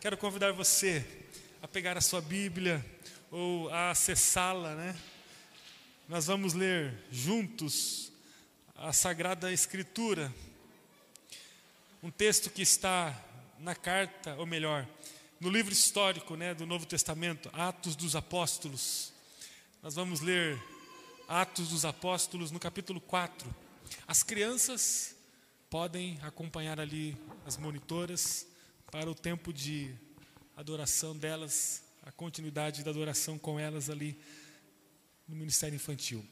Quero convidar você a pegar a sua Bíblia ou a acessá-la, né? Nós vamos ler juntos a Sagrada Escritura, um texto que está na carta, ou melhor, no livro histórico né, do Novo Testamento, Atos dos Apóstolos. Nós vamos ler Atos dos Apóstolos no capítulo 4. As crianças podem acompanhar ali as monitoras para o tempo de adoração delas, a continuidade da adoração com elas ali no Ministério Infantil.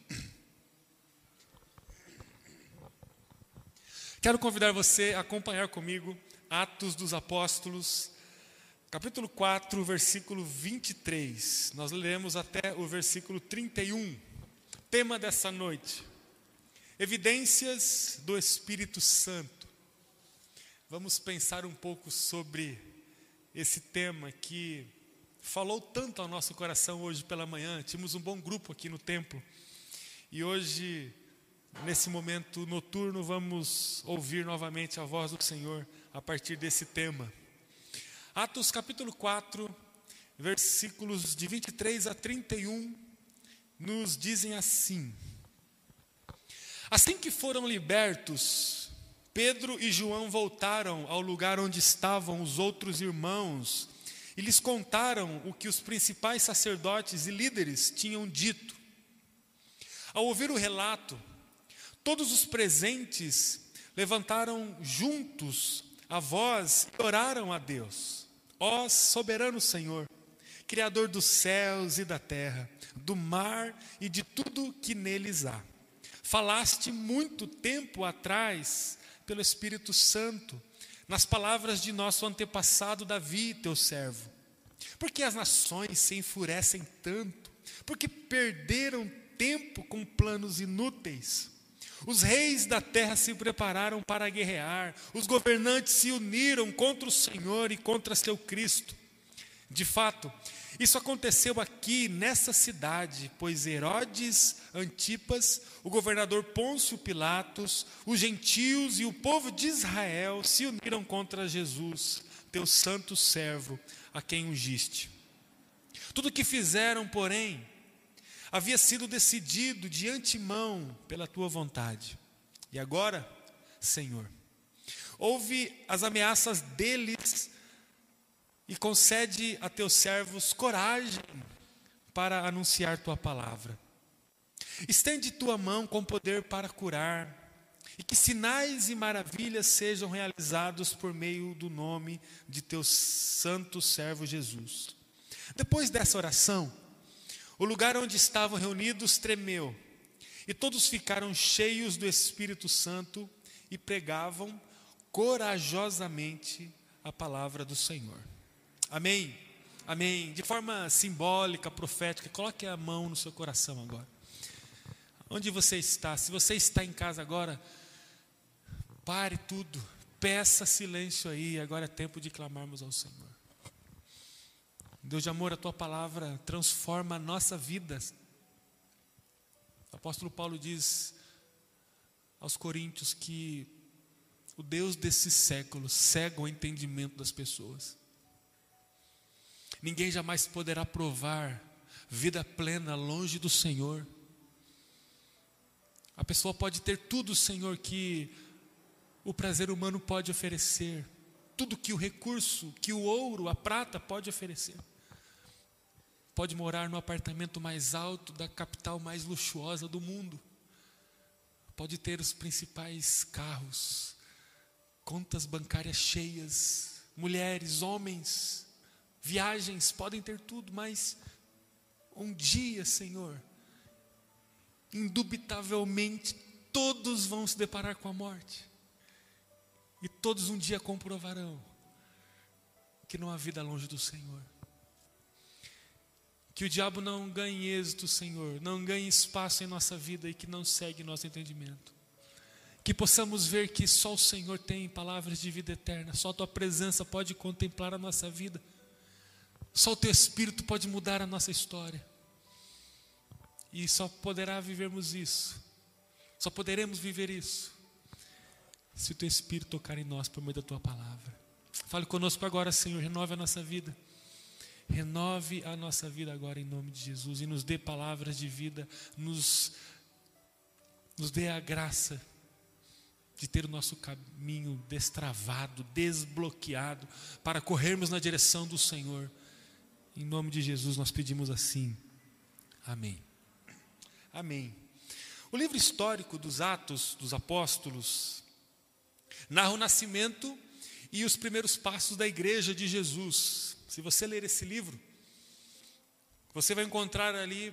Quero convidar você a acompanhar comigo Atos dos Apóstolos, capítulo 4, versículo 23. Nós leremos até o versículo 31. Tema dessa noite: Evidências do Espírito Santo. Vamos pensar um pouco sobre esse tema que falou tanto ao nosso coração hoje pela manhã. Tínhamos um bom grupo aqui no templo. E hoje, nesse momento noturno, vamos ouvir novamente a voz do Senhor a partir desse tema. Atos capítulo 4, versículos de 23 a 31, nos dizem assim: Assim que foram libertos, Pedro e João voltaram ao lugar onde estavam os outros irmãos e lhes contaram o que os principais sacerdotes e líderes tinham dito. Ao ouvir o relato, todos os presentes levantaram juntos a voz e oraram a Deus. Ó soberano Senhor, Criador dos céus e da terra, do mar e de tudo que neles há. Falaste muito tempo atrás, pelo Espírito Santo, nas palavras de nosso antepassado Davi, teu servo. Porque as nações se enfurecem tanto? Porque perderam tempo com planos inúteis? Os reis da terra se prepararam para guerrear, os governantes se uniram contra o Senhor e contra seu Cristo. De fato, isso aconteceu aqui nessa cidade, pois Herodes Antipas, o governador Pôncio Pilatos, os gentios e o povo de Israel se uniram contra Jesus, teu santo servo, a quem ungiste. Tudo o que fizeram, porém, havia sido decidido de antemão pela tua vontade. E agora, Senhor, ouve as ameaças deles e concede a teus servos coragem para anunciar tua palavra. Estende tua mão com poder para curar, e que sinais e maravilhas sejam realizados por meio do nome de teu santo servo Jesus. Depois dessa oração, o lugar onde estavam reunidos tremeu, e todos ficaram cheios do Espírito Santo e pregavam corajosamente a palavra do Senhor. Amém? Amém. De forma simbólica, profética, coloque a mão no seu coração agora. Onde você está? Se você está em casa agora, pare tudo, peça silêncio aí. Agora é tempo de clamarmos ao Senhor. Deus de amor, a tua palavra transforma a nossa vida. O apóstolo Paulo diz aos Coríntios que o Deus desse século cega o entendimento das pessoas. Ninguém jamais poderá provar vida plena longe do Senhor. A pessoa pode ter tudo, Senhor, que o prazer humano pode oferecer, tudo que o recurso, que o ouro, a prata pode oferecer. Pode morar no apartamento mais alto da capital mais luxuosa do mundo. Pode ter os principais carros, contas bancárias cheias, mulheres, homens, viagens, podem ter tudo, mas um dia, Senhor, indubitavelmente todos vão se deparar com a morte. E todos um dia comprovarão que não há vida longe do Senhor. Que o diabo não ganhe êxito, Senhor, não ganhe espaço em nossa vida e que não segue nosso entendimento. Que possamos ver que só o Senhor tem palavras de vida eterna, só a tua presença pode contemplar a nossa vida só o teu Espírito pode mudar a nossa história. E só poderá vivermos isso. Só poderemos viver isso. Se o teu Espírito tocar em nós por meio da tua palavra. Fale conosco agora, Senhor, renove a nossa vida. Renove a nossa vida agora em nome de Jesus e nos dê palavras de vida, nos, nos dê a graça de ter o nosso caminho destravado, desbloqueado, para corrermos na direção do Senhor. Em nome de Jesus nós pedimos assim. Amém. Amém. O livro histórico dos Atos dos Apóstolos narra o nascimento e os primeiros passos da igreja de Jesus. Se você ler esse livro, você vai encontrar ali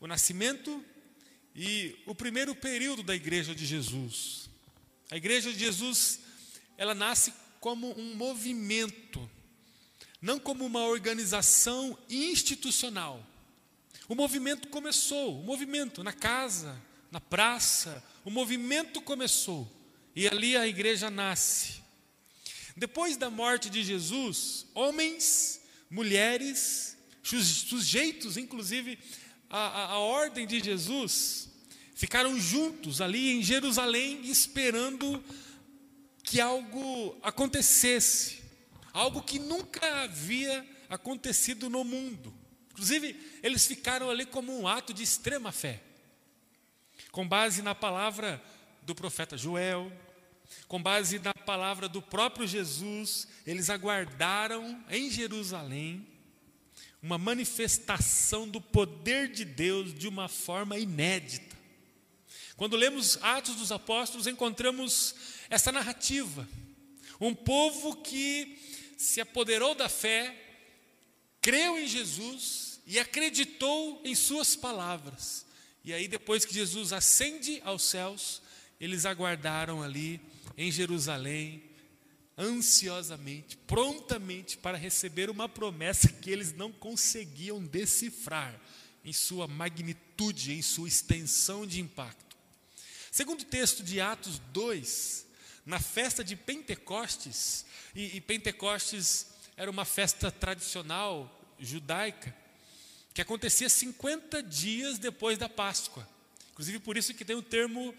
o nascimento e o primeiro período da igreja de Jesus. A igreja de Jesus, ela nasce como um movimento, não como uma organização institucional. O movimento começou, o movimento na casa, na praça, o movimento começou e ali a igreja nasce. Depois da morte de Jesus, homens, mulheres, sujeitos, inclusive a, a ordem de Jesus, ficaram juntos ali em Jerusalém esperando que algo acontecesse, algo que nunca havia acontecido no mundo. Inclusive, eles ficaram ali como um ato de extrema fé, com base na palavra do profeta Joel, com base na palavra do próprio Jesus, eles aguardaram em Jerusalém uma manifestação do poder de Deus de uma forma inédita. Quando lemos Atos dos Apóstolos, encontramos essa narrativa. Um povo que se apoderou da fé, creu em Jesus e acreditou em Suas palavras. E aí, depois que Jesus ascende aos céus, eles aguardaram ali em Jerusalém, ansiosamente, prontamente para receber uma promessa que eles não conseguiam decifrar em sua magnitude, em sua extensão de impacto. Segundo o texto de Atos 2, na festa de Pentecostes, e, e Pentecostes era uma festa tradicional judaica, que acontecia 50 dias depois da Páscoa. Inclusive por isso que tem o termo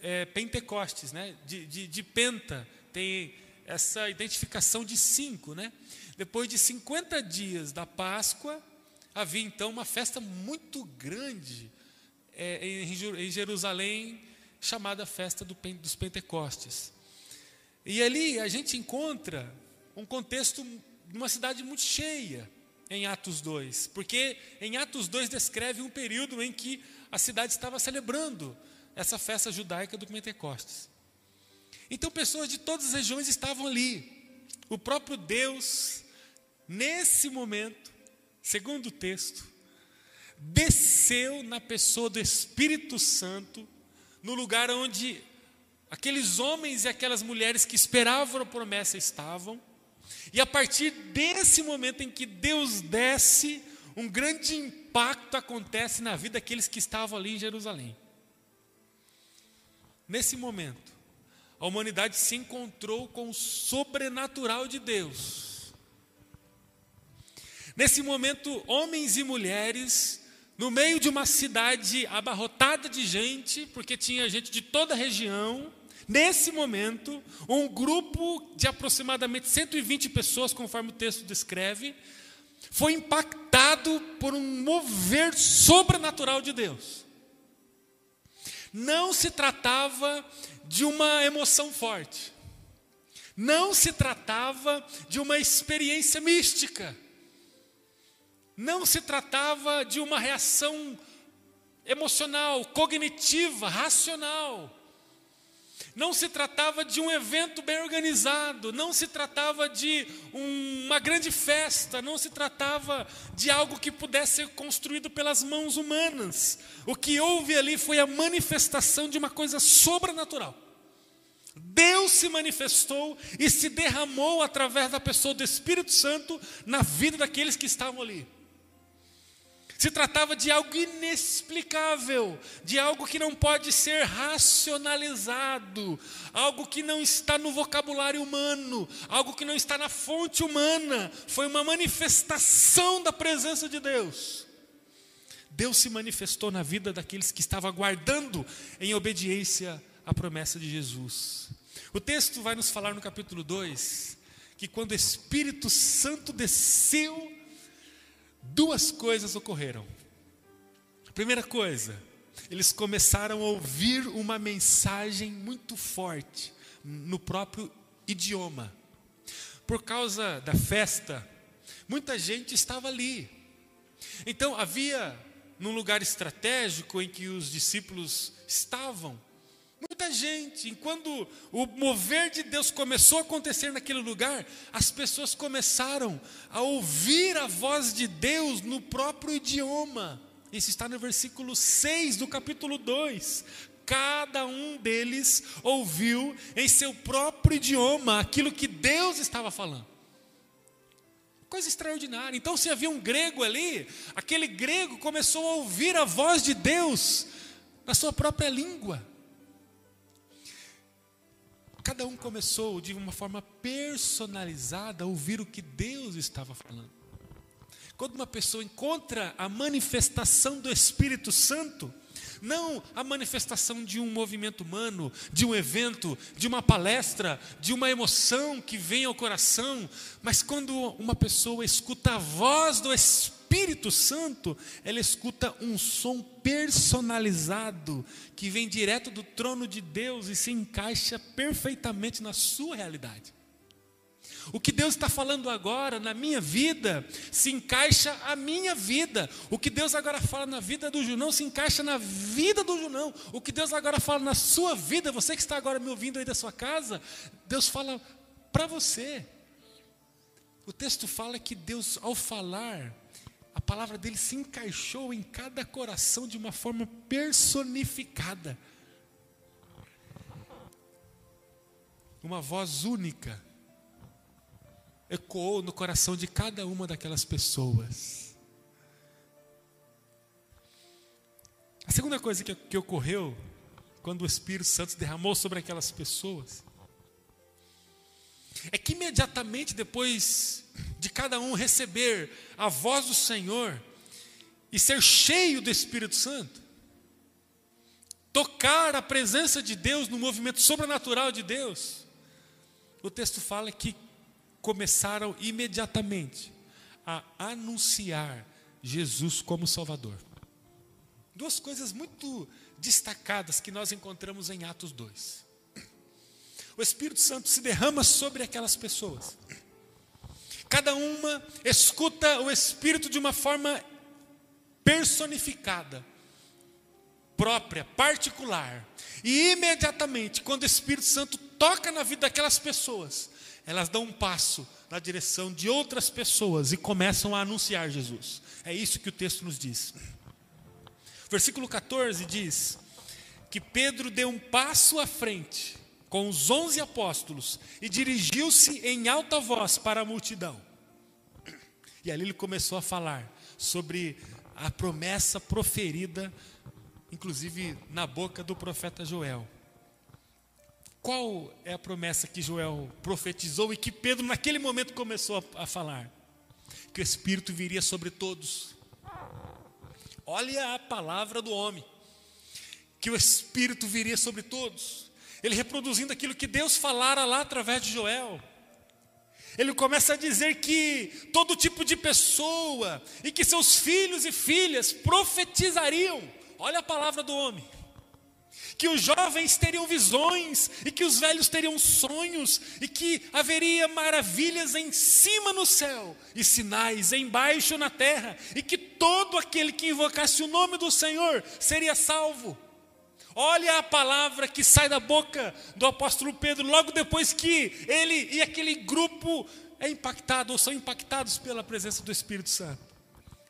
é, Pentecostes, né? De, de, de, penta, tem essa identificação de cinco, né? Depois de 50 dias da Páscoa, havia então uma festa muito grande é, em Jerusalém, chamada Festa do, dos Pentecostes. E ali a gente encontra um contexto de uma cidade muito cheia em Atos 2, porque em Atos 2 descreve um período em que a cidade estava celebrando essa festa judaica do Pentecostes. Então, pessoas de todas as regiões estavam ali. O próprio Deus, nesse momento, segundo o texto, desceu na pessoa do Espírito Santo, no lugar onde aqueles homens e aquelas mulheres que esperavam a promessa estavam. E a partir desse momento em que Deus desce, um grande impacto acontece na vida daqueles que estavam ali em Jerusalém. Nesse momento, a humanidade se encontrou com o sobrenatural de Deus. Nesse momento, homens e mulheres, no meio de uma cidade abarrotada de gente, porque tinha gente de toda a região, nesse momento, um grupo de aproximadamente 120 pessoas, conforme o texto descreve, foi impactado por um mover sobrenatural de Deus. Não se tratava de uma emoção forte. Não se tratava de uma experiência mística. Não se tratava de uma reação emocional, cognitiva, racional. Não se tratava de um evento bem organizado, não se tratava de um, uma grande festa, não se tratava de algo que pudesse ser construído pelas mãos humanas. O que houve ali foi a manifestação de uma coisa sobrenatural. Deus se manifestou e se derramou através da pessoa do Espírito Santo na vida daqueles que estavam ali. Se tratava de algo inexplicável, de algo que não pode ser racionalizado, algo que não está no vocabulário humano, algo que não está na fonte humana. Foi uma manifestação da presença de Deus. Deus se manifestou na vida daqueles que estavam aguardando em obediência à promessa de Jesus. O texto vai nos falar no capítulo 2 que quando o Espírito Santo desceu, duas coisas ocorreram. A primeira coisa, eles começaram a ouvir uma mensagem muito forte no próprio idioma. Por causa da festa, muita gente estava ali. Então havia num lugar estratégico em que os discípulos estavam, muita gente. Enquanto o mover de Deus começou a acontecer naquele lugar, as pessoas começaram a ouvir a voz de Deus no próprio idioma. Isso está no versículo 6 do capítulo 2. Cada um deles ouviu em seu próprio idioma aquilo que Deus estava falando. Coisa extraordinária. Então, se havia um grego ali, aquele grego começou a ouvir a voz de Deus na sua própria língua. Cada um começou de uma forma personalizada a ouvir o que Deus estava falando. Quando uma pessoa encontra a manifestação do Espírito Santo, não a manifestação de um movimento humano, de um evento, de uma palestra, de uma emoção que vem ao coração, mas quando uma pessoa escuta a voz do Espírito Santo, ela escuta um som personalizado que vem direto do trono de Deus e se encaixa perfeitamente na sua realidade. O que Deus está falando agora na minha vida se encaixa a minha vida. O que Deus agora fala na vida do Junão se encaixa na vida do Junão. O que Deus agora fala na sua vida, você que está agora me ouvindo aí da sua casa, Deus fala para você. O texto fala que Deus, ao falar, a palavra dele se encaixou em cada coração de uma forma personificada. Uma voz única ecoou no coração de cada uma daquelas pessoas. A segunda coisa que, que ocorreu quando o Espírito Santo derramou sobre aquelas pessoas é que imediatamente depois de cada um receber a voz do Senhor e ser cheio do Espírito Santo, tocar a presença de Deus no movimento sobrenatural de Deus, o texto fala que começaram imediatamente a anunciar Jesus como Salvador. Duas coisas muito destacadas que nós encontramos em Atos 2. O Espírito Santo se derrama sobre aquelas pessoas. Cada uma escuta o Espírito de uma forma personificada, própria, particular. E imediatamente, quando o Espírito Santo toca na vida daquelas pessoas, elas dão um passo na direção de outras pessoas e começam a anunciar Jesus. É isso que o texto nos diz. Versículo 14 diz que Pedro deu um passo à frente com os onze apóstolos e dirigiu-se em alta voz para a multidão. E ali ele começou a falar sobre a promessa proferida, inclusive na boca do profeta Joel. Qual é a promessa que Joel profetizou e que Pedro, naquele momento, começou a, a falar? Que o Espírito viria sobre todos. Olha a palavra do homem. Que o Espírito viria sobre todos. Ele reproduzindo aquilo que Deus falara lá através de Joel. Ele começa a dizer que todo tipo de pessoa e que seus filhos e filhas profetizariam. Olha a palavra do homem que os jovens teriam visões, e que os velhos teriam sonhos, e que haveria maravilhas em cima no céu, e sinais embaixo na terra, e que todo aquele que invocasse o nome do Senhor seria salvo. Olha a palavra que sai da boca do apóstolo Pedro, logo depois que ele e aquele grupo é impactado, ou são impactados pela presença do Espírito Santo.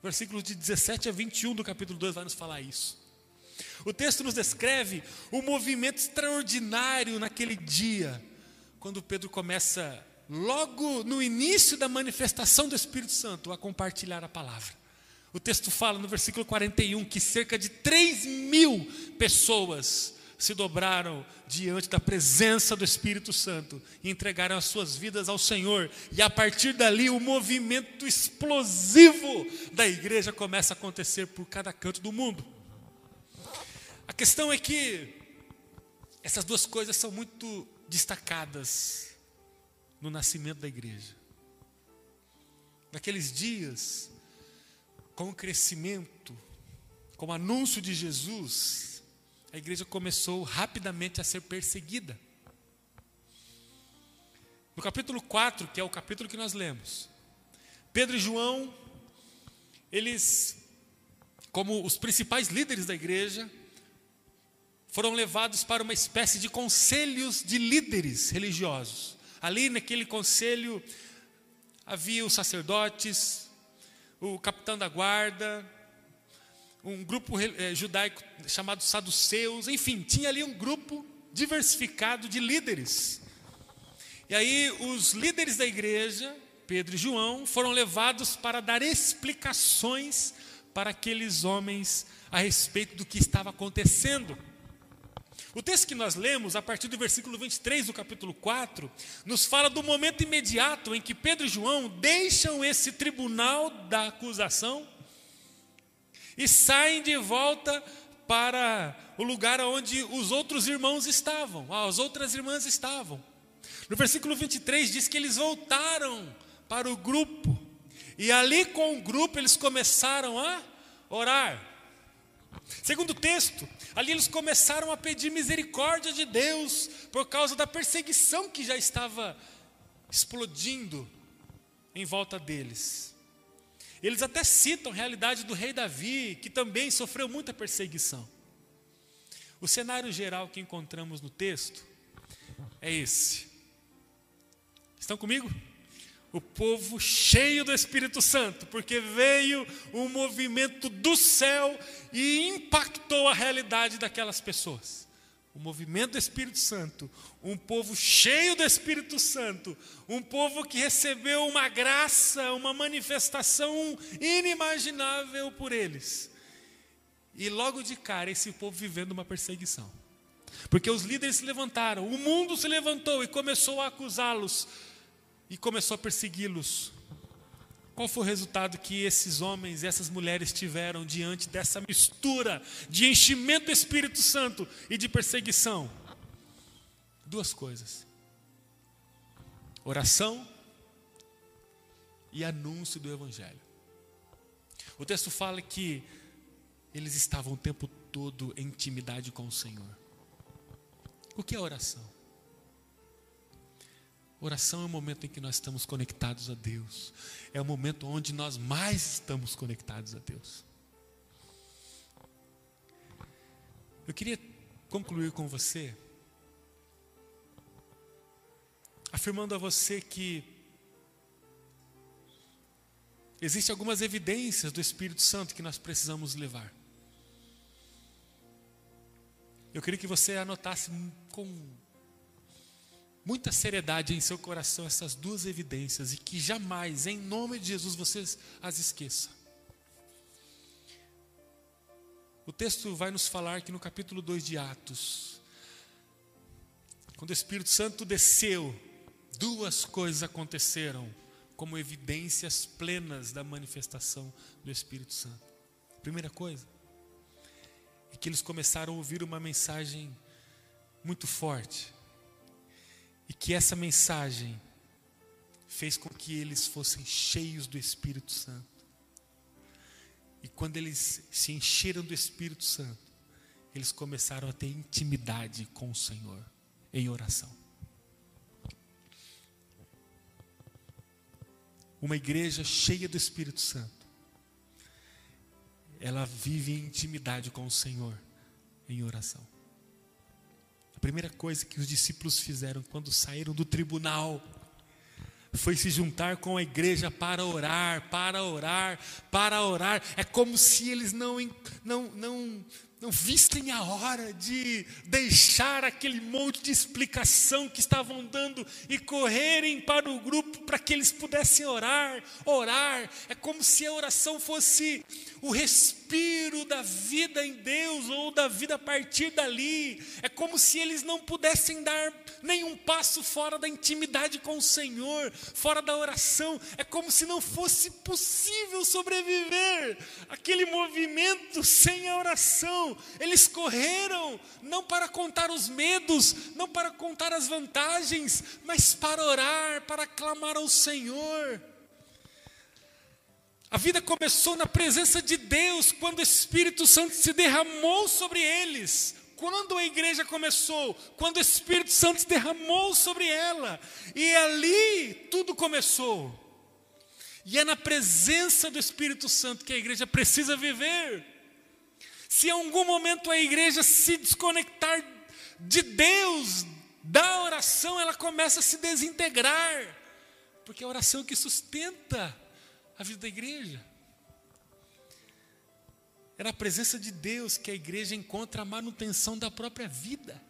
Versículos de 17 a 21 do capítulo 2 vai nos falar isso. O texto nos descreve o movimento extraordinário naquele dia, quando Pedro começa, logo no início da manifestação do Espírito Santo, a compartilhar a palavra. O texto fala no versículo 41 que cerca de 3 mil pessoas se dobraram diante da presença do Espírito Santo e entregaram as suas vidas ao Senhor, e a partir dali o movimento explosivo da igreja começa a acontecer por cada canto do mundo. A questão é que essas duas coisas são muito destacadas no nascimento da igreja. Naqueles dias, com o crescimento, com o anúncio de Jesus, a igreja começou rapidamente a ser perseguida. No capítulo 4, que é o capítulo que nós lemos, Pedro e João, eles, como os principais líderes da igreja, foram levados para uma espécie de conselhos de líderes religiosos. Ali naquele conselho havia os sacerdotes, o capitão da guarda, um grupo eh, judaico chamado saduceus, enfim, tinha ali um grupo diversificado de líderes. E aí os líderes da igreja, Pedro e João, foram levados para dar explicações para aqueles homens a respeito do que estava acontecendo. O texto que nós lemos, a partir do versículo 23 do capítulo 4, nos fala do momento imediato em que Pedro e João deixam esse tribunal da acusação e saem de volta para o lugar onde os outros irmãos estavam, as outras irmãs estavam. No versículo 23 diz que eles voltaram para o grupo, e ali com o grupo eles começaram a orar. Segundo o texto, ali eles começaram a pedir misericórdia de Deus por causa da perseguição que já estava explodindo em volta deles. Eles até citam a realidade do rei Davi, que também sofreu muita perseguição. O cenário geral que encontramos no texto é esse. Estão comigo? O povo cheio do Espírito Santo, porque veio um movimento do céu e impactou a realidade daquelas pessoas. O movimento do Espírito Santo, um povo cheio do Espírito Santo, um povo que recebeu uma graça, uma manifestação inimaginável por eles. E logo de cara, esse povo vivendo uma perseguição. Porque os líderes se levantaram, o mundo se levantou e começou a acusá-los e começou a persegui-los. Qual foi o resultado que esses homens e essas mulheres tiveram diante dessa mistura de enchimento do Espírito Santo e de perseguição? Duas coisas: oração e anúncio do Evangelho. O texto fala que eles estavam o tempo todo em intimidade com o Senhor. O que é oração? Oração é o momento em que nós estamos conectados a Deus. É o momento onde nós mais estamos conectados a Deus. Eu queria concluir com você, afirmando a você que existem algumas evidências do Espírito Santo que nós precisamos levar. Eu queria que você anotasse com muita seriedade em seu coração essas duas evidências e que jamais, em nome de Jesus, vocês as esqueçam. O texto vai nos falar que no capítulo 2 de Atos, quando o Espírito Santo desceu, duas coisas aconteceram como evidências plenas da manifestação do Espírito Santo. primeira coisa é que eles começaram a ouvir uma mensagem muito forte e que essa mensagem fez com que eles fossem cheios do Espírito Santo. E quando eles se encheram do Espírito Santo, eles começaram a ter intimidade com o Senhor em oração. Uma igreja cheia do Espírito Santo, ela vive em intimidade com o Senhor em oração. A primeira coisa que os discípulos fizeram quando saíram do tribunal foi se juntar com a igreja para orar, para orar, para orar. É como se eles não, não, não, não vissem a hora de deixar aquele monte de explicação que estavam dando e correrem para o grupo para que eles pudessem orar, orar. É como se a oração fosse o respiro da vida em Deus ou da vida a partir dali. É como se eles não pudessem dar nenhum passo fora da intimidade com o Senhor, fora da oração. É como se não fosse possível sobreviver aquele movimento sem a oração. Eles correram não para contar os medos, não para contar as vantagens, mas para orar, para clamar ao Senhor. A vida começou na presença de Deus, quando o Espírito Santo se derramou sobre eles. Quando a igreja começou, quando o Espírito Santo se derramou sobre ela, e ali tudo começou. E é na presença do Espírito Santo que a igreja precisa viver. Se em algum momento a igreja se desconectar de Deus, da oração, ela começa a se desintegrar, porque é a oração que sustenta a vida da igreja. É na presença de Deus que a igreja encontra a manutenção da própria vida.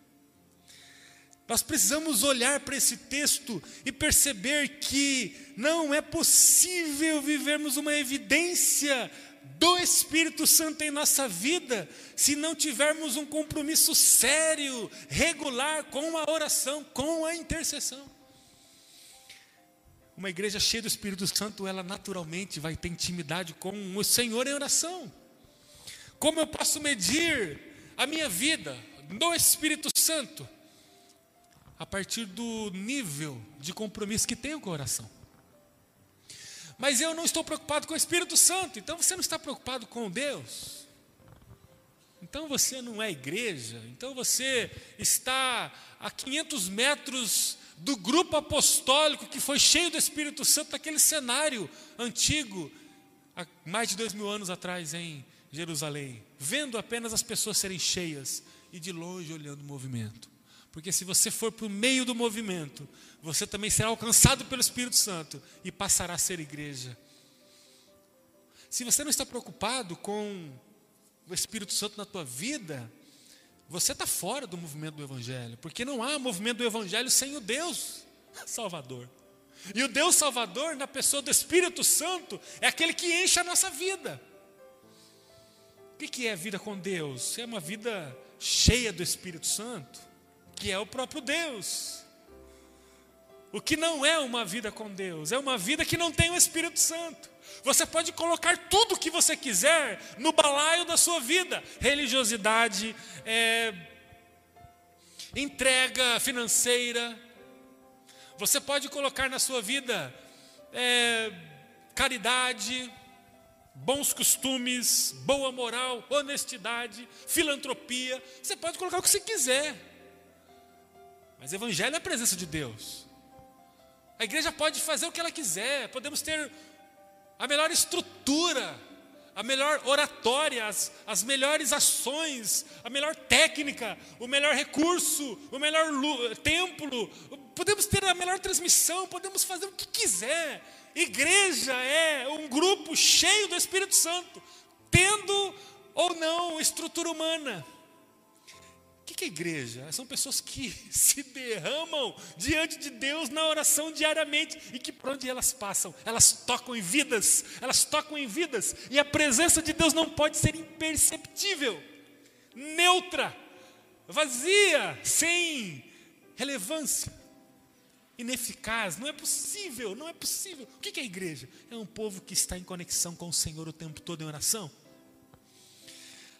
Nós precisamos olhar para esse texto e perceber que não é possível vivermos uma evidência do Espírito Santo em nossa vida se não tivermos um compromisso sério, regular com a oração, com a intercessão. Uma igreja cheia do Espírito Santo, ela naturalmente vai ter intimidade com o Senhor em oração. Como eu posso medir a minha vida no Espírito Santo? A partir do nível de compromisso que tenho com a oração. Mas eu não estou preocupado com o Espírito Santo, então você não está preocupado com Deus. Então você não é igreja, então você está a 500 metros do grupo apostólico que foi cheio do Espírito Santo naquele cenário antigo, há mais de dois mil anos atrás em Jerusalém, vendo apenas as pessoas serem cheias e de longe olhando o movimento. Porque se você for para o meio do movimento, você também será alcançado pelo Espírito Santo e passará a ser igreja. Se você não está preocupado com o Espírito Santo na tua vida, você está fora do movimento do Evangelho, porque não há movimento do Evangelho sem o Deus Salvador. E o Deus Salvador, na pessoa do Espírito Santo, é aquele que enche a nossa vida. O que é vida com Deus? É uma vida cheia do Espírito Santo, que é o próprio Deus. O que não é uma vida com Deus, é uma vida que não tem o Espírito Santo. Você pode colocar tudo o que você quiser no balaio da sua vida: religiosidade, é, entrega financeira. Você pode colocar na sua vida é, caridade, bons costumes, boa moral, honestidade, filantropia. Você pode colocar o que você quiser. Mas evangelho é a presença de Deus. A igreja pode fazer o que ela quiser, podemos ter a melhor estrutura, a melhor oratória, as, as melhores ações, a melhor técnica, o melhor recurso, o melhor templo, podemos ter a melhor transmissão, podemos fazer o que quiser. Igreja é um grupo cheio do Espírito Santo, tendo ou não estrutura humana que é igreja? São pessoas que se derramam diante de Deus na oração diariamente e que por onde elas passam, elas tocam em vidas, elas tocam em vidas, e a presença de Deus não pode ser imperceptível, neutra, vazia, sem relevância, ineficaz. Não é possível, não é possível. O que é igreja? É um povo que está em conexão com o Senhor o tempo todo em oração.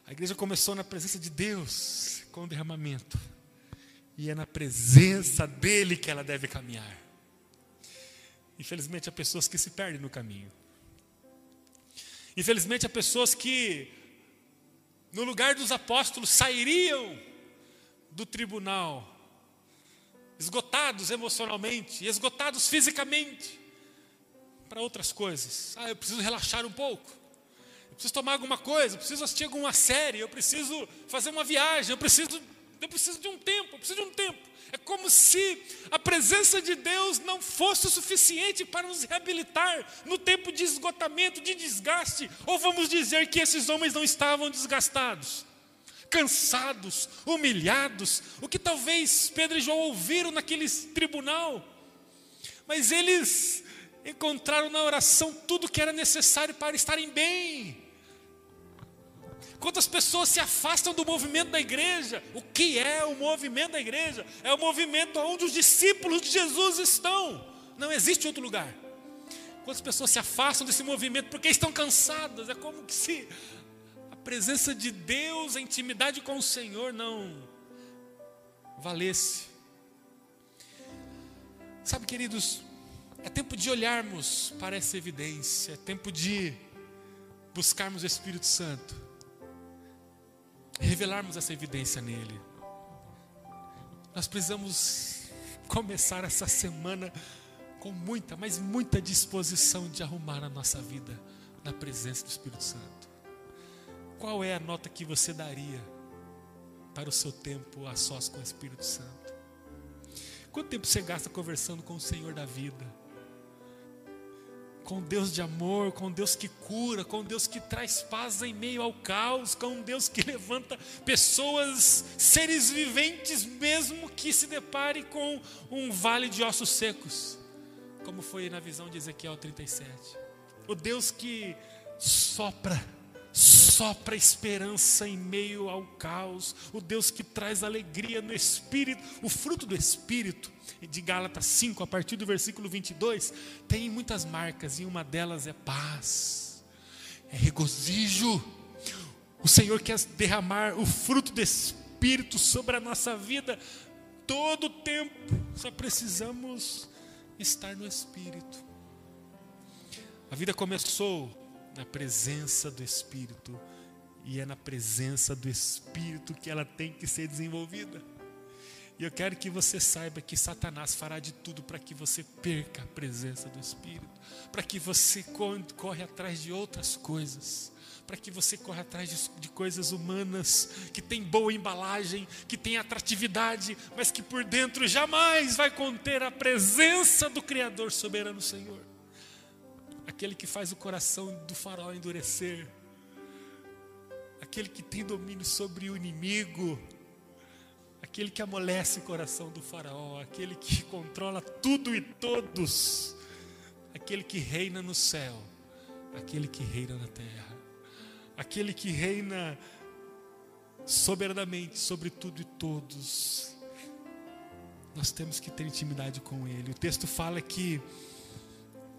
A igreja começou na presença de Deus, com derramamento. E é na presença dele que ela deve caminhar. Infelizmente, há pessoas que se perdem no caminho. Infelizmente, há pessoas que, no lugar dos apóstolos, sairiam do tribunal, esgotados emocionalmente, esgotados fisicamente, para outras coisas. Ah, eu preciso relaxar um pouco preciso tomar alguma coisa, eu preciso assistir alguma série, eu preciso fazer uma viagem, eu preciso, eu preciso de um tempo, eu preciso de um tempo. É como se a presença de Deus não fosse o suficiente para nos reabilitar no tempo de esgotamento, de desgaste, ou vamos dizer que esses homens não estavam desgastados, cansados, humilhados, o que talvez Pedro e João ouviram naquele tribunal, mas eles encontraram na oração tudo que era necessário para estarem bem. Quantas pessoas se afastam do movimento da igreja? O que é o movimento da igreja? É o movimento onde os discípulos de Jesus estão. Não existe outro lugar. Quantas pessoas se afastam desse movimento porque estão cansadas? É como se presença de Deus, a intimidade com o Senhor não valesse. Sabe, queridos, é tempo de olharmos para essa evidência, é tempo de buscarmos o Espírito Santo, revelarmos essa evidência nele. Nós precisamos começar essa semana com muita, mas muita disposição de arrumar a nossa vida na presença do Espírito Santo. Qual é a nota que você daria para o seu tempo a sós com o Espírito Santo? Quanto tempo você gasta conversando com o Senhor da vida? Com Deus de amor, com Deus que cura, com Deus que traz paz em meio ao caos, com Deus que levanta pessoas, seres viventes, mesmo que se depare com um vale de ossos secos, como foi na visão de Ezequiel 37. O Deus que sopra sopra esperança em meio ao caos, o Deus que traz alegria no Espírito, o fruto do Espírito, de Gálatas 5, a partir do versículo 22, tem muitas marcas e uma delas é paz, é regozijo. O Senhor quer derramar o fruto do Espírito sobre a nossa vida todo o tempo, só precisamos estar no Espírito. A vida começou na presença do Espírito. E é na presença do Espírito que ela tem que ser desenvolvida. E eu quero que você saiba que Satanás fará de tudo para que você perca a presença do Espírito, para que você corre atrás de outras coisas, para que você corra atrás de, de, coisas humanas, que tem boa embalagem, que tem atratividade, mas que por dentro jamais vai conter a presença do Criador soberano Senhor aquele que faz o coração do faraó endurecer, aquele que tem domínio sobre o inimigo, aquele que amolece o coração do faraó, aquele que controla tudo e todos, aquele que reina no céu, aquele que reina na terra, aquele que reina soberanamente sobre tudo e todos. Nós temos que ter intimidade com Ele. O texto fala que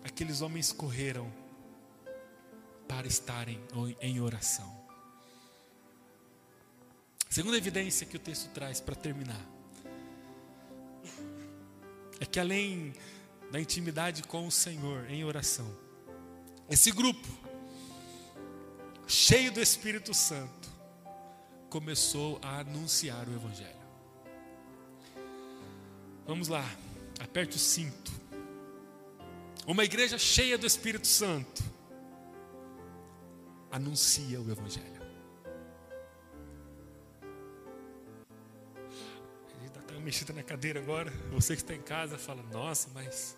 aqueles homens correram para estarem em oração. Segunda evidência que o texto traz para terminar é que além da intimidade com o Senhor em oração, esse grupo, cheio do Espírito Santo, começou a anunciar o Evangelho. Vamos lá, aperte o cinto. Uma igreja cheia do Espírito Santo anuncia o Evangelho. A gente está mexendo na cadeira agora. Você que está em casa fala: Nossa, mas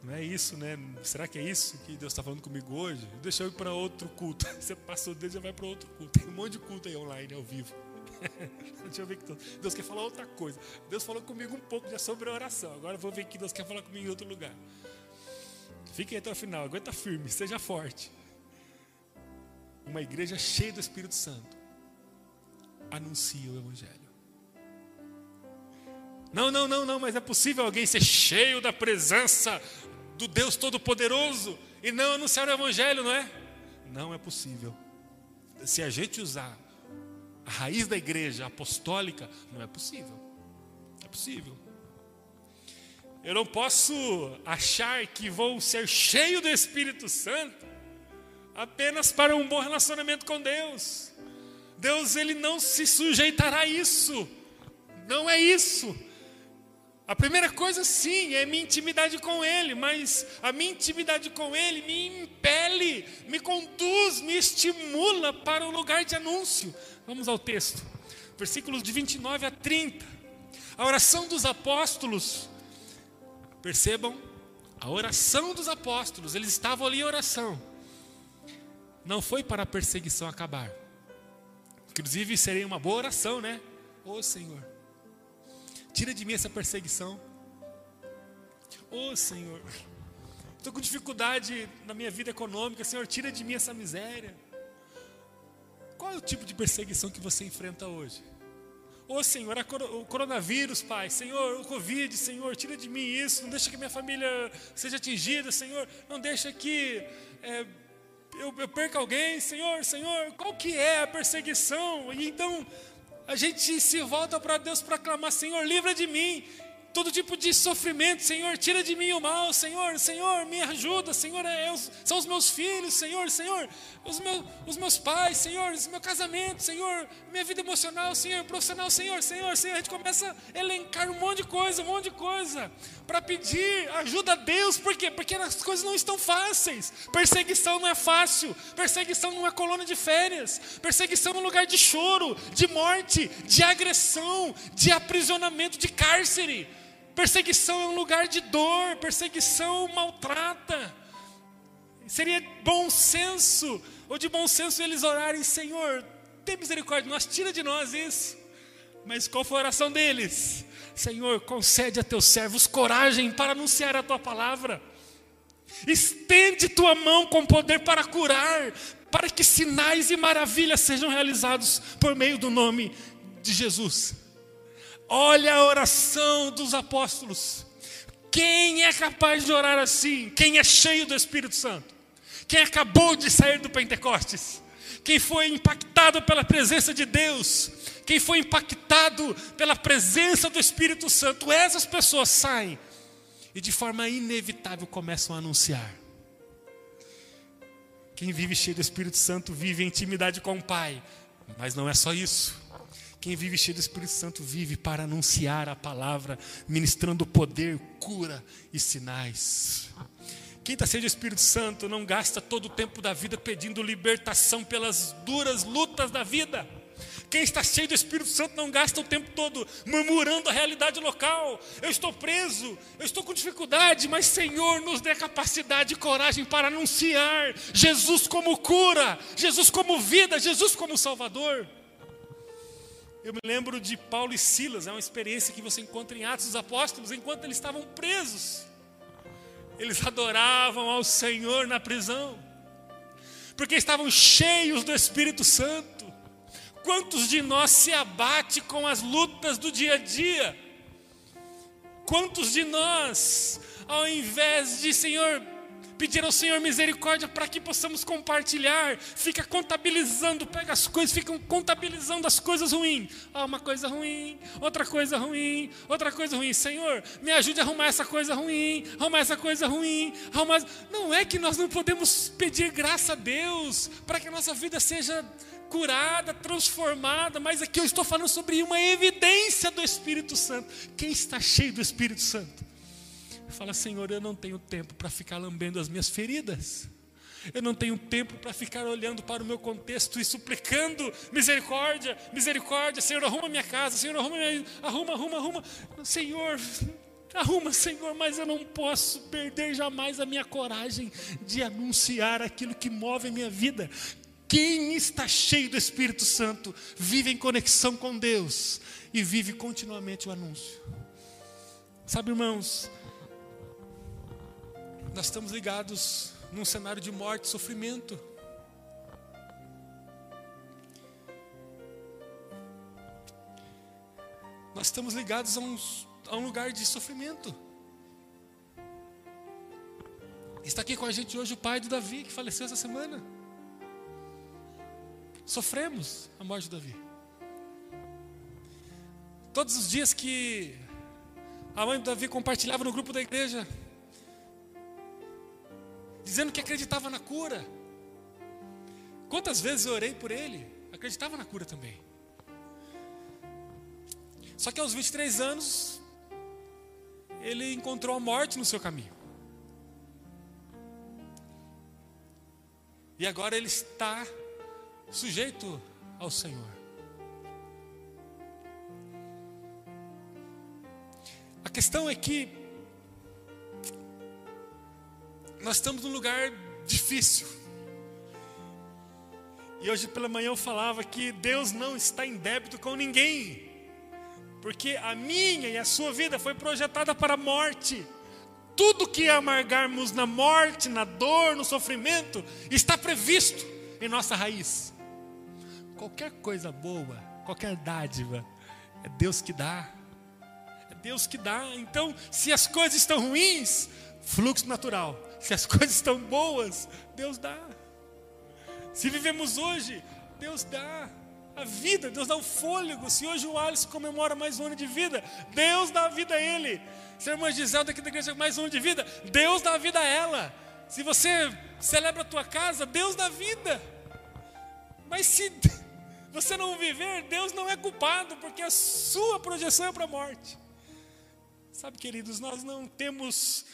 não é isso, né? Será que é isso que Deus está falando comigo hoje? Deixa eu ir para outro culto. Você passou dele, já vai para outro culto. Tem um monte de culto aí online, ao vivo. Deixa eu ver que Deus quer falar outra coisa. Deus falou comigo um pouco já sobre a oração. Agora eu vou ver que Deus quer falar comigo em outro lugar. Fique até o final, aguenta firme, seja forte. Uma igreja cheia do Espírito Santo anuncia o Evangelho. Não, não, não, não, mas é possível alguém ser cheio da presença do Deus Todo-Poderoso e não anunciar o Evangelho, não é? Não é possível. Se a gente usar a raiz da igreja apostólica, não é possível. É possível. Eu não posso achar que vou ser cheio do Espírito Santo apenas para um bom relacionamento com Deus. Deus ele não se sujeitará a isso. Não é isso. A primeira coisa, sim, é minha intimidade com Ele, mas a minha intimidade com Ele me impele, me conduz, me estimula para o lugar de anúncio. Vamos ao texto, versículos de 29 a 30. A oração dos apóstolos, percebam, a oração dos apóstolos, eles estavam ali em oração, não foi para a perseguição acabar, inclusive seria uma boa oração, né? Ô Senhor, tira de mim essa perseguição, ô Senhor, estou com dificuldade na minha vida econômica, Senhor, tira de mim essa miséria. Qual é o tipo de perseguição que você enfrenta hoje? Ô oh, Senhor, o coronavírus, Pai, Senhor, o Covid, Senhor, tira de mim isso, não deixa que minha família seja atingida, Senhor, não deixa que é, eu, eu perco alguém, Senhor, Senhor, qual que é a perseguição? E então a gente se volta para Deus para clamar, Senhor, livra de mim todo tipo de sofrimento, Senhor, tira de mim o mal, Senhor, Senhor, me ajuda, Senhor, é, são os meus filhos, Senhor, Senhor, os meus, os meus pais, Senhor, meu casamento, Senhor, minha vida emocional, Senhor, profissional, Senhor, Senhor, Senhor, a gente começa a elencar um monte de coisa, um monte de coisa, para pedir ajuda a Deus, por quê? Porque as coisas não estão fáceis, perseguição não é fácil, perseguição não é colônia de férias, perseguição é um lugar de choro, de morte, de agressão, de aprisionamento, de cárcere, Perseguição é um lugar de dor, perseguição maltrata. Seria bom senso, ou de bom senso eles orarem, Senhor, tem misericórdia, nós tira de nós isso. Mas qual foi a oração deles? Senhor, concede a teus servos coragem para anunciar a tua palavra. Estende tua mão com poder para curar, para que sinais e maravilhas sejam realizados por meio do nome de Jesus. Olha a oração dos apóstolos. Quem é capaz de orar assim? Quem é cheio do Espírito Santo? Quem acabou de sair do Pentecostes? Quem foi impactado pela presença de Deus? Quem foi impactado pela presença do Espírito Santo? Essas pessoas saem e de forma inevitável começam a anunciar. Quem vive cheio do Espírito Santo vive em intimidade com o Pai, mas não é só isso. Quem vive cheio do Espírito Santo vive para anunciar a palavra, ministrando poder, cura e sinais. Quem está cheio do Espírito Santo não gasta todo o tempo da vida pedindo libertação pelas duras lutas da vida. Quem está cheio do Espírito Santo não gasta o tempo todo murmurando a realidade local. Eu estou preso, eu estou com dificuldade, mas Senhor, nos dê capacidade e coragem para anunciar Jesus como cura, Jesus como vida, Jesus como Salvador. Eu me lembro de Paulo e Silas, é uma experiência que você encontra em Atos dos Apóstolos, enquanto eles estavam presos. Eles adoravam ao Senhor na prisão, porque estavam cheios do Espírito Santo. Quantos de nós se abate com as lutas do dia a dia? Quantos de nós, ao invés de Senhor, pedir ao Senhor misericórdia para que possamos compartilhar, fica contabilizando, pega as coisas, ficam contabilizando as coisas ruins. Ah, uma coisa ruim, outra coisa ruim, outra coisa ruim. Senhor, me ajude a arrumar essa coisa ruim, arrumar essa coisa ruim, arrumar. Não é que nós não podemos pedir graça a Deus para que a nossa vida seja curada, transformada, mas aqui eu estou falando sobre uma evidência do Espírito Santo. Quem está cheio do Espírito Santo? Fala, Senhor, eu não tenho tempo para ficar lambendo as minhas feridas. Eu não tenho tempo para ficar olhando para o meu contexto e suplicando misericórdia, misericórdia. Senhor, arruma minha casa. Senhor, arruma, minha... arruma, arruma, arruma. Senhor, arruma, Senhor, mas eu não posso perder jamais a minha coragem de anunciar aquilo que move a minha vida. Quem está cheio do Espírito Santo vive em conexão com Deus e vive continuamente o anúncio. Sabe, irmãos, nós estamos ligados num cenário de morte, sofrimento. Nós estamos ligados a, uns, a um lugar de sofrimento. Está aqui com a gente hoje o pai do Davi, que faleceu essa semana. Sofremos a morte do Davi. Todos os dias que a mãe do Davi compartilhava no grupo da igreja, dizendo que acreditava na cura. Quantas vezes eu orei por ele? Acreditava na cura também. Só que aos 23 anos, ele encontrou a morte no seu caminho. E agora ele está sujeito ao Senhor. A questão é que nós estamos num lugar difícil. E hoje pela manhã eu falava que Deus não está em débito com ninguém, porque a minha e a sua vida foi projetada para a morte. Tudo que amargarmos na morte, na dor, no sofrimento, está previsto em nossa raiz. Qualquer coisa boa, qualquer dádiva, é Deus que dá. É Deus que dá. Então, se as coisas estão ruins, fluxo natural. Se as coisas estão boas, Deus dá. Se vivemos hoje, Deus dá a vida, Deus dá o fôlego. Se hoje o Alisson comemora mais um ano de vida, Deus dá a vida a ele. Se a irmã Gisela daqui da igreja mais um ano de vida, Deus dá a vida a ela. Se você celebra a tua casa, Deus dá vida. Mas se você não viver, Deus não é culpado, porque a sua projeção é para a morte. Sabe, queridos, nós não temos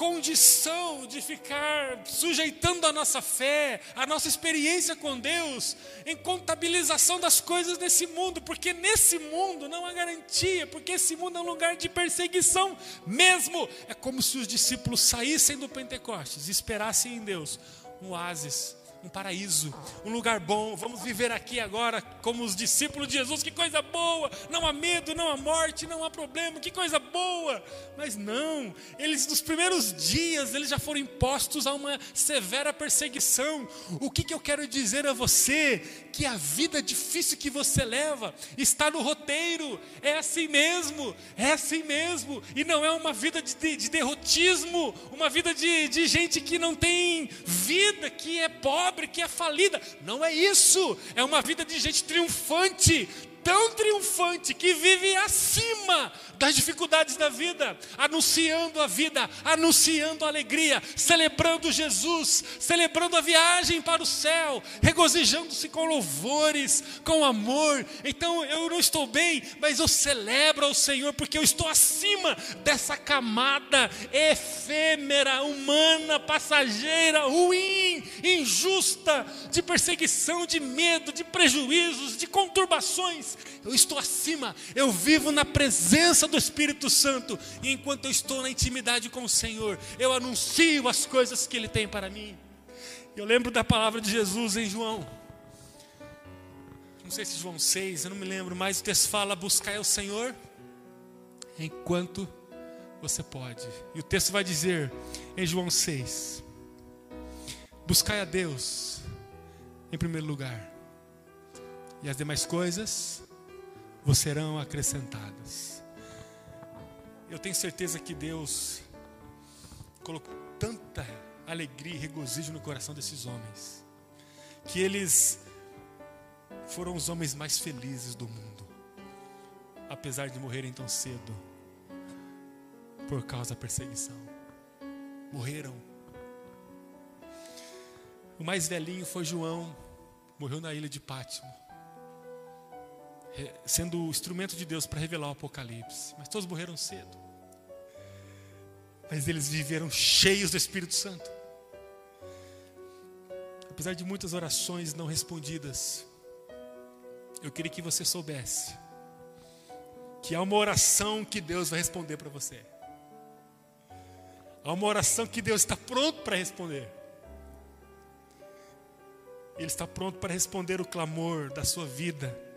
condição de ficar sujeitando a nossa fé, a nossa experiência com Deus, em contabilização das coisas desse mundo, porque nesse mundo não há garantia, porque esse mundo é um lugar de perseguição mesmo. É como se os discípulos saíssem do Pentecostes e esperassem em Deus um oásis um paraíso, um lugar bom. Vamos viver aqui agora como os discípulos de Jesus. Que coisa boa! Não há medo, não há morte, não há problema. Que coisa boa! Mas não, eles nos primeiros dias eles já foram impostos a uma severa perseguição. O que, que eu quero dizer a você? Que a vida difícil que você leva está no roteiro. É assim mesmo, é assim mesmo. E não é uma vida de, de, de derrotismo, uma vida de, de gente que não tem vida, que é pobre pobre, que é falida. Não é isso. É uma vida de gente triunfante, tão triunfante que vive acima das dificuldades da vida, anunciando a vida, anunciando a alegria, celebrando Jesus, celebrando a viagem para o céu, regozijando-se com louvores, com amor. Então eu não estou bem, mas eu celebro ao Senhor porque eu estou acima dessa camada efêmera, humana, passageira, ruim, injusta, de perseguição, de medo, de prejuízos, de conturbações. Eu estou acima, eu vivo na presença do Espírito Santo, e enquanto eu estou na intimidade com o Senhor, eu anuncio as coisas que Ele tem para mim. Eu lembro da palavra de Jesus em João, não sei se João 6, eu não me lembro, mas o texto fala: buscai o Senhor enquanto você pode. E o texto vai dizer em João 6: buscai a Deus em primeiro lugar, e as demais coisas vos serão acrescentadas. Eu tenho certeza que Deus colocou tanta alegria e regozijo no coração desses homens, que eles foram os homens mais felizes do mundo, apesar de morrerem tão cedo, por causa da perseguição. Morreram. O mais velhinho foi João, morreu na ilha de Pátimo sendo o instrumento de Deus para revelar o Apocalipse. Mas todos morreram cedo. Mas eles viveram cheios do Espírito Santo. Apesar de muitas orações não respondidas, eu queria que você soubesse que há uma oração que Deus vai responder para você. Há uma oração que Deus está pronto para responder. Ele está pronto para responder o clamor da sua vida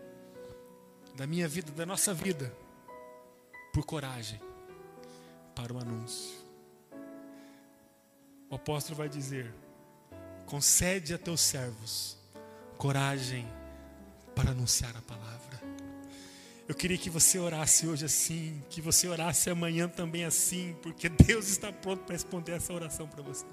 da minha vida, da nossa vida, por coragem para o anúncio. O apóstolo vai dizer: concede a teus servos coragem para anunciar a palavra. Eu queria que você orasse hoje assim, que você orasse amanhã também assim, porque Deus está pronto para responder essa oração para você.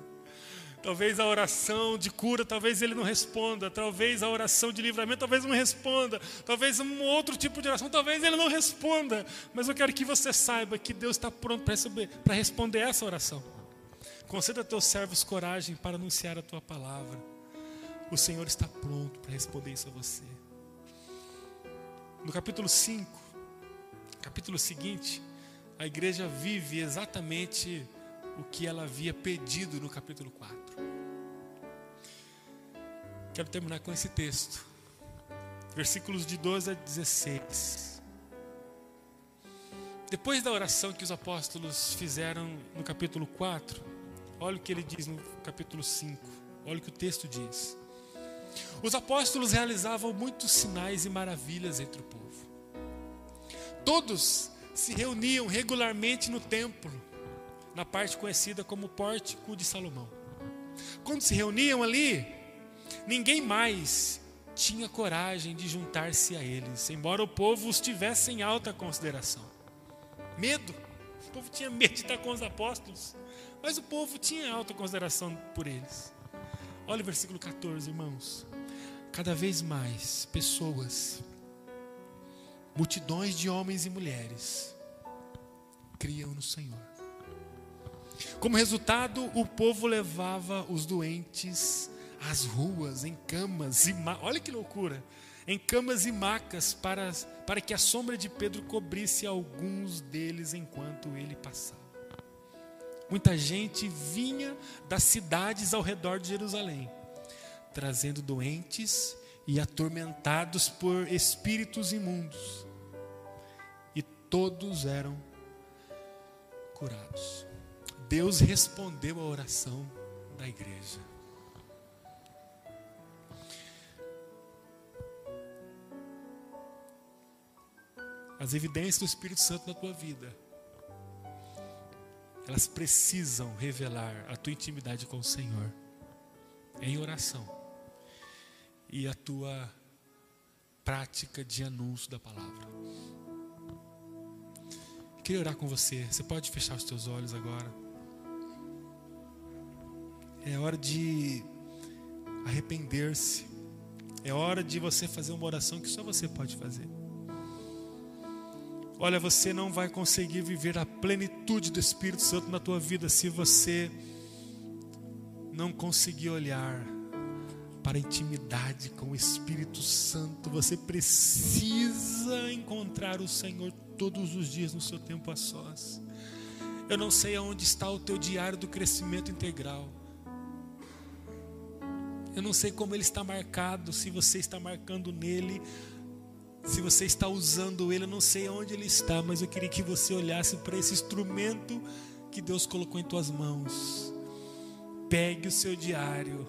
Talvez a oração de cura, talvez ele não responda. Talvez a oração de livramento, talvez não responda. Talvez um outro tipo de oração, talvez ele não responda. Mas eu quero que você saiba que Deus está pronto para responder essa oração. Conceda a teus servos coragem para anunciar a tua palavra. O Senhor está pronto para responder isso a você. No capítulo 5, capítulo seguinte, a igreja vive exatamente o que ela havia pedido no capítulo 4. Quero terminar com esse texto, versículos de 12 a 16. Depois da oração que os apóstolos fizeram no capítulo 4, olha o que ele diz no capítulo 5, olha o que o texto diz. Os apóstolos realizavam muitos sinais e maravilhas entre o povo. Todos se reuniam regularmente no templo na parte conhecida como Pórtico de Salomão. Quando se reuniam ali, ninguém mais tinha coragem de juntar-se a eles, embora o povo os tivesse em alta consideração. Medo, o povo tinha medo de estar com os apóstolos, mas o povo tinha alta consideração por eles. Olha o versículo 14, irmãos. Cada vez mais pessoas, multidões de homens e mulheres, criam no Senhor. Como resultado, o povo levava os doentes às ruas, em camas e macas. Olha que loucura! Em camas e macas, para, para que a sombra de Pedro cobrisse alguns deles enquanto ele passava. Muita gente vinha das cidades ao redor de Jerusalém, trazendo doentes e atormentados por espíritos imundos. E todos eram curados. Deus respondeu à oração da igreja. As evidências do Espírito Santo na tua vida, elas precisam revelar a tua intimidade com o Senhor em oração e a tua prática de anúncio da palavra. Queria orar com você. Você pode fechar os teus olhos agora. É hora de arrepender-se. É hora de você fazer uma oração que só você pode fazer. Olha, você não vai conseguir viver a plenitude do Espírito Santo na tua vida se você não conseguir olhar para a intimidade com o Espírito Santo. Você precisa encontrar o Senhor todos os dias no seu tempo a sós. Eu não sei aonde está o teu diário do crescimento integral. Eu não sei como ele está marcado, se você está marcando nele, se você está usando ele, eu não sei aonde ele está, mas eu queria que você olhasse para esse instrumento que Deus colocou em tuas mãos. Pegue o seu diário,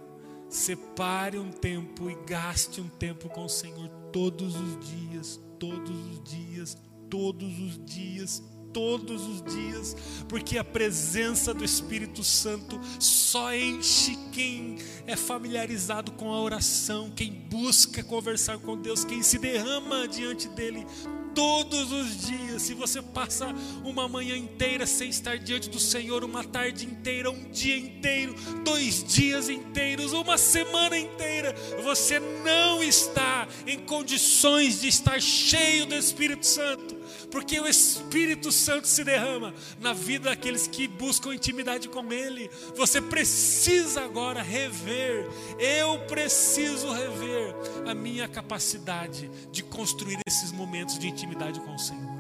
separe um tempo e gaste um tempo com o Senhor todos os dias, todos os dias, todos os dias, todos os dias, porque a presença do Espírito Santo só enche quem é familiarizado com a oração, quem busca conversar com Deus, quem se derrama diante dele todos os dias. Se você passa uma manhã inteira sem estar diante do Senhor, uma tarde inteira, um dia inteiro, dois dias inteiros, uma semana inteira, você não está em condições de estar cheio do Espírito Santo porque o Espírito Santo se derrama na vida daqueles que buscam intimidade com Ele. Você precisa agora rever, eu preciso rever a minha capacidade de construir esses momentos de intimidade com o Senhor.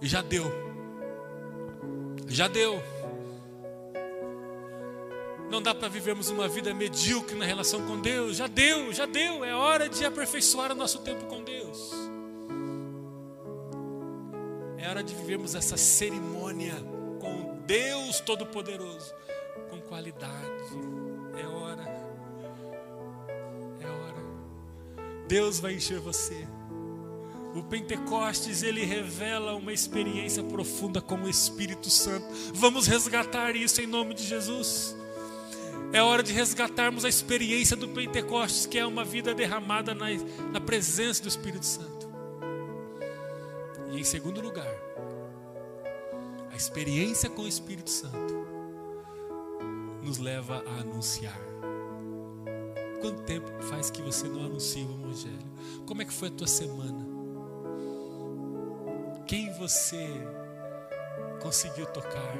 E já deu, já deu. Não dá para vivermos uma vida medíocre na relação com Deus. Já deu, já deu. É hora de aperfeiçoar o nosso tempo com Deus. É hora de vivermos essa cerimônia com Deus Todo-Poderoso, com qualidade. É hora. É hora. Deus vai encher você. O Pentecostes ele revela uma experiência profunda com o Espírito Santo. Vamos resgatar isso em nome de Jesus. É hora de resgatarmos a experiência do Pentecostes, que é uma vida derramada na, na presença do Espírito Santo. E em segundo lugar, a experiência com o Espírito Santo nos leva a anunciar. Quanto tempo faz que você não anuncia o Evangelho? Como é que foi a tua semana? Quem você conseguiu tocar?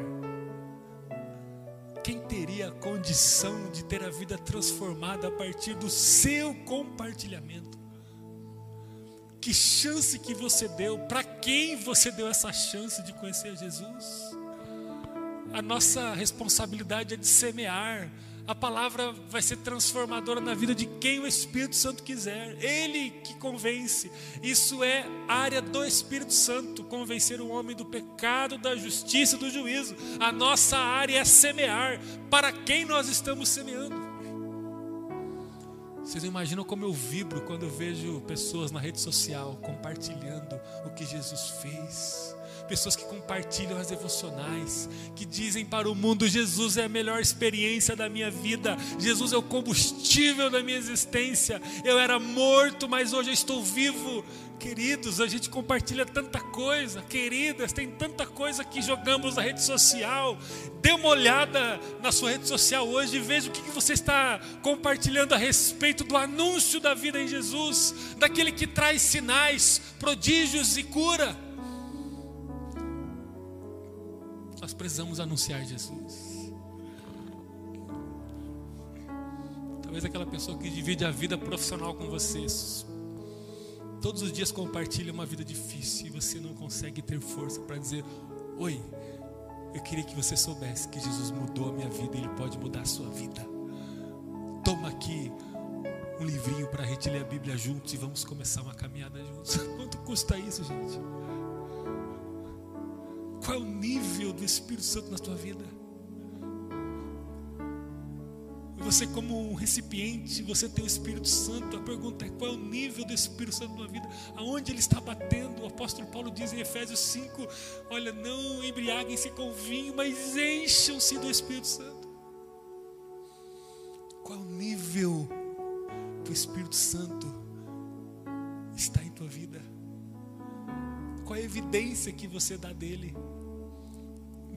Quem teria a condição de ter a vida transformada a partir do seu compartilhamento? Que chance que você deu? Para quem você deu essa chance de conhecer Jesus? A nossa responsabilidade é de semear. A palavra vai ser transformadora na vida de quem o Espírito Santo quiser. Ele que convence. Isso é área do Espírito Santo, convencer o homem do pecado, da justiça e do juízo. A nossa área é semear. Para quem nós estamos semeando? Vocês não imaginam como eu vibro quando eu vejo pessoas na rede social compartilhando o que Jesus fez, pessoas que compartilham as devocionais, que dizem para o mundo: Jesus é a melhor experiência da minha vida, Jesus é o combustível da minha existência. Eu era morto, mas hoje eu estou vivo. Queridos, a gente compartilha tanta coisa, queridas, tem tanta coisa que jogamos na rede social. Dê uma olhada na sua rede social hoje e veja o que você está compartilhando a respeito do anúncio da vida em Jesus, daquele que traz sinais, prodígios e cura. Nós precisamos anunciar Jesus. Talvez aquela pessoa que divide a vida profissional com vocês, todos os dias compartilha uma vida difícil e você não consegue ter força para dizer: Oi, eu queria que você soubesse que Jesus mudou a minha vida e Ele pode mudar a sua vida. Toma aqui um livrinho para a gente ler a Bíblia juntos e vamos começar uma caminhada juntos. Quanto custa isso, gente? Qual é o nível do Espírito Santo na tua vida? Você, como um recipiente, você tem o Espírito Santo. A pergunta é: qual é o nível do Espírito Santo na tua vida? Aonde ele está batendo? O apóstolo Paulo diz em Efésios 5: Olha, não embriaguem-se com vinho, mas encham-se do Espírito Santo. Qual é o nível do Espírito Santo está em tua vida? Qual é a evidência que você dá dele?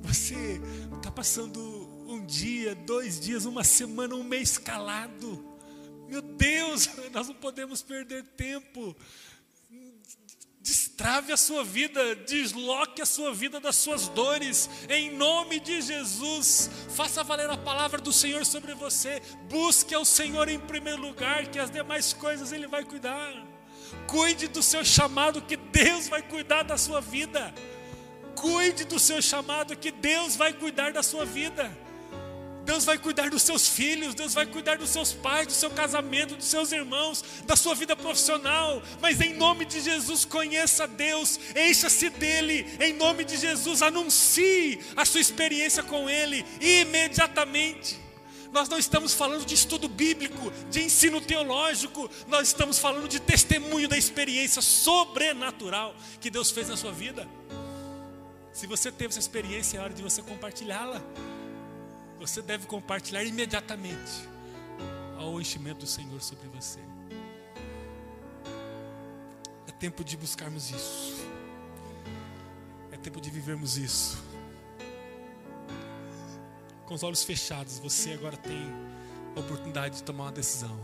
Você está passando um dia, dois dias, uma semana, um mês calado. Meu Deus, nós não podemos perder tempo. Destrave a sua vida, desloque a sua vida das suas dores, em nome de Jesus. Faça valer a palavra do Senhor sobre você. Busque ao Senhor em primeiro lugar, que as demais coisas Ele vai cuidar. Cuide do seu chamado, que Deus vai cuidar da sua vida. Cuide do seu chamado, que Deus vai cuidar da sua vida. Deus vai cuidar dos seus filhos, Deus vai cuidar dos seus pais, do seu casamento, dos seus irmãos, da sua vida profissional. Mas em nome de Jesus, conheça Deus, encha-se dele. Em nome de Jesus, anuncie a sua experiência com Ele imediatamente. Nós não estamos falando de estudo bíblico, de ensino teológico, nós estamos falando de testemunho da experiência sobrenatural que Deus fez na sua vida. Se você teve essa experiência, é hora de você compartilhá-la. Você deve compartilhar imediatamente ao enchimento do Senhor sobre você. É tempo de buscarmos isso. É tempo de vivermos isso. Com os olhos fechados, você agora tem a oportunidade de tomar uma decisão.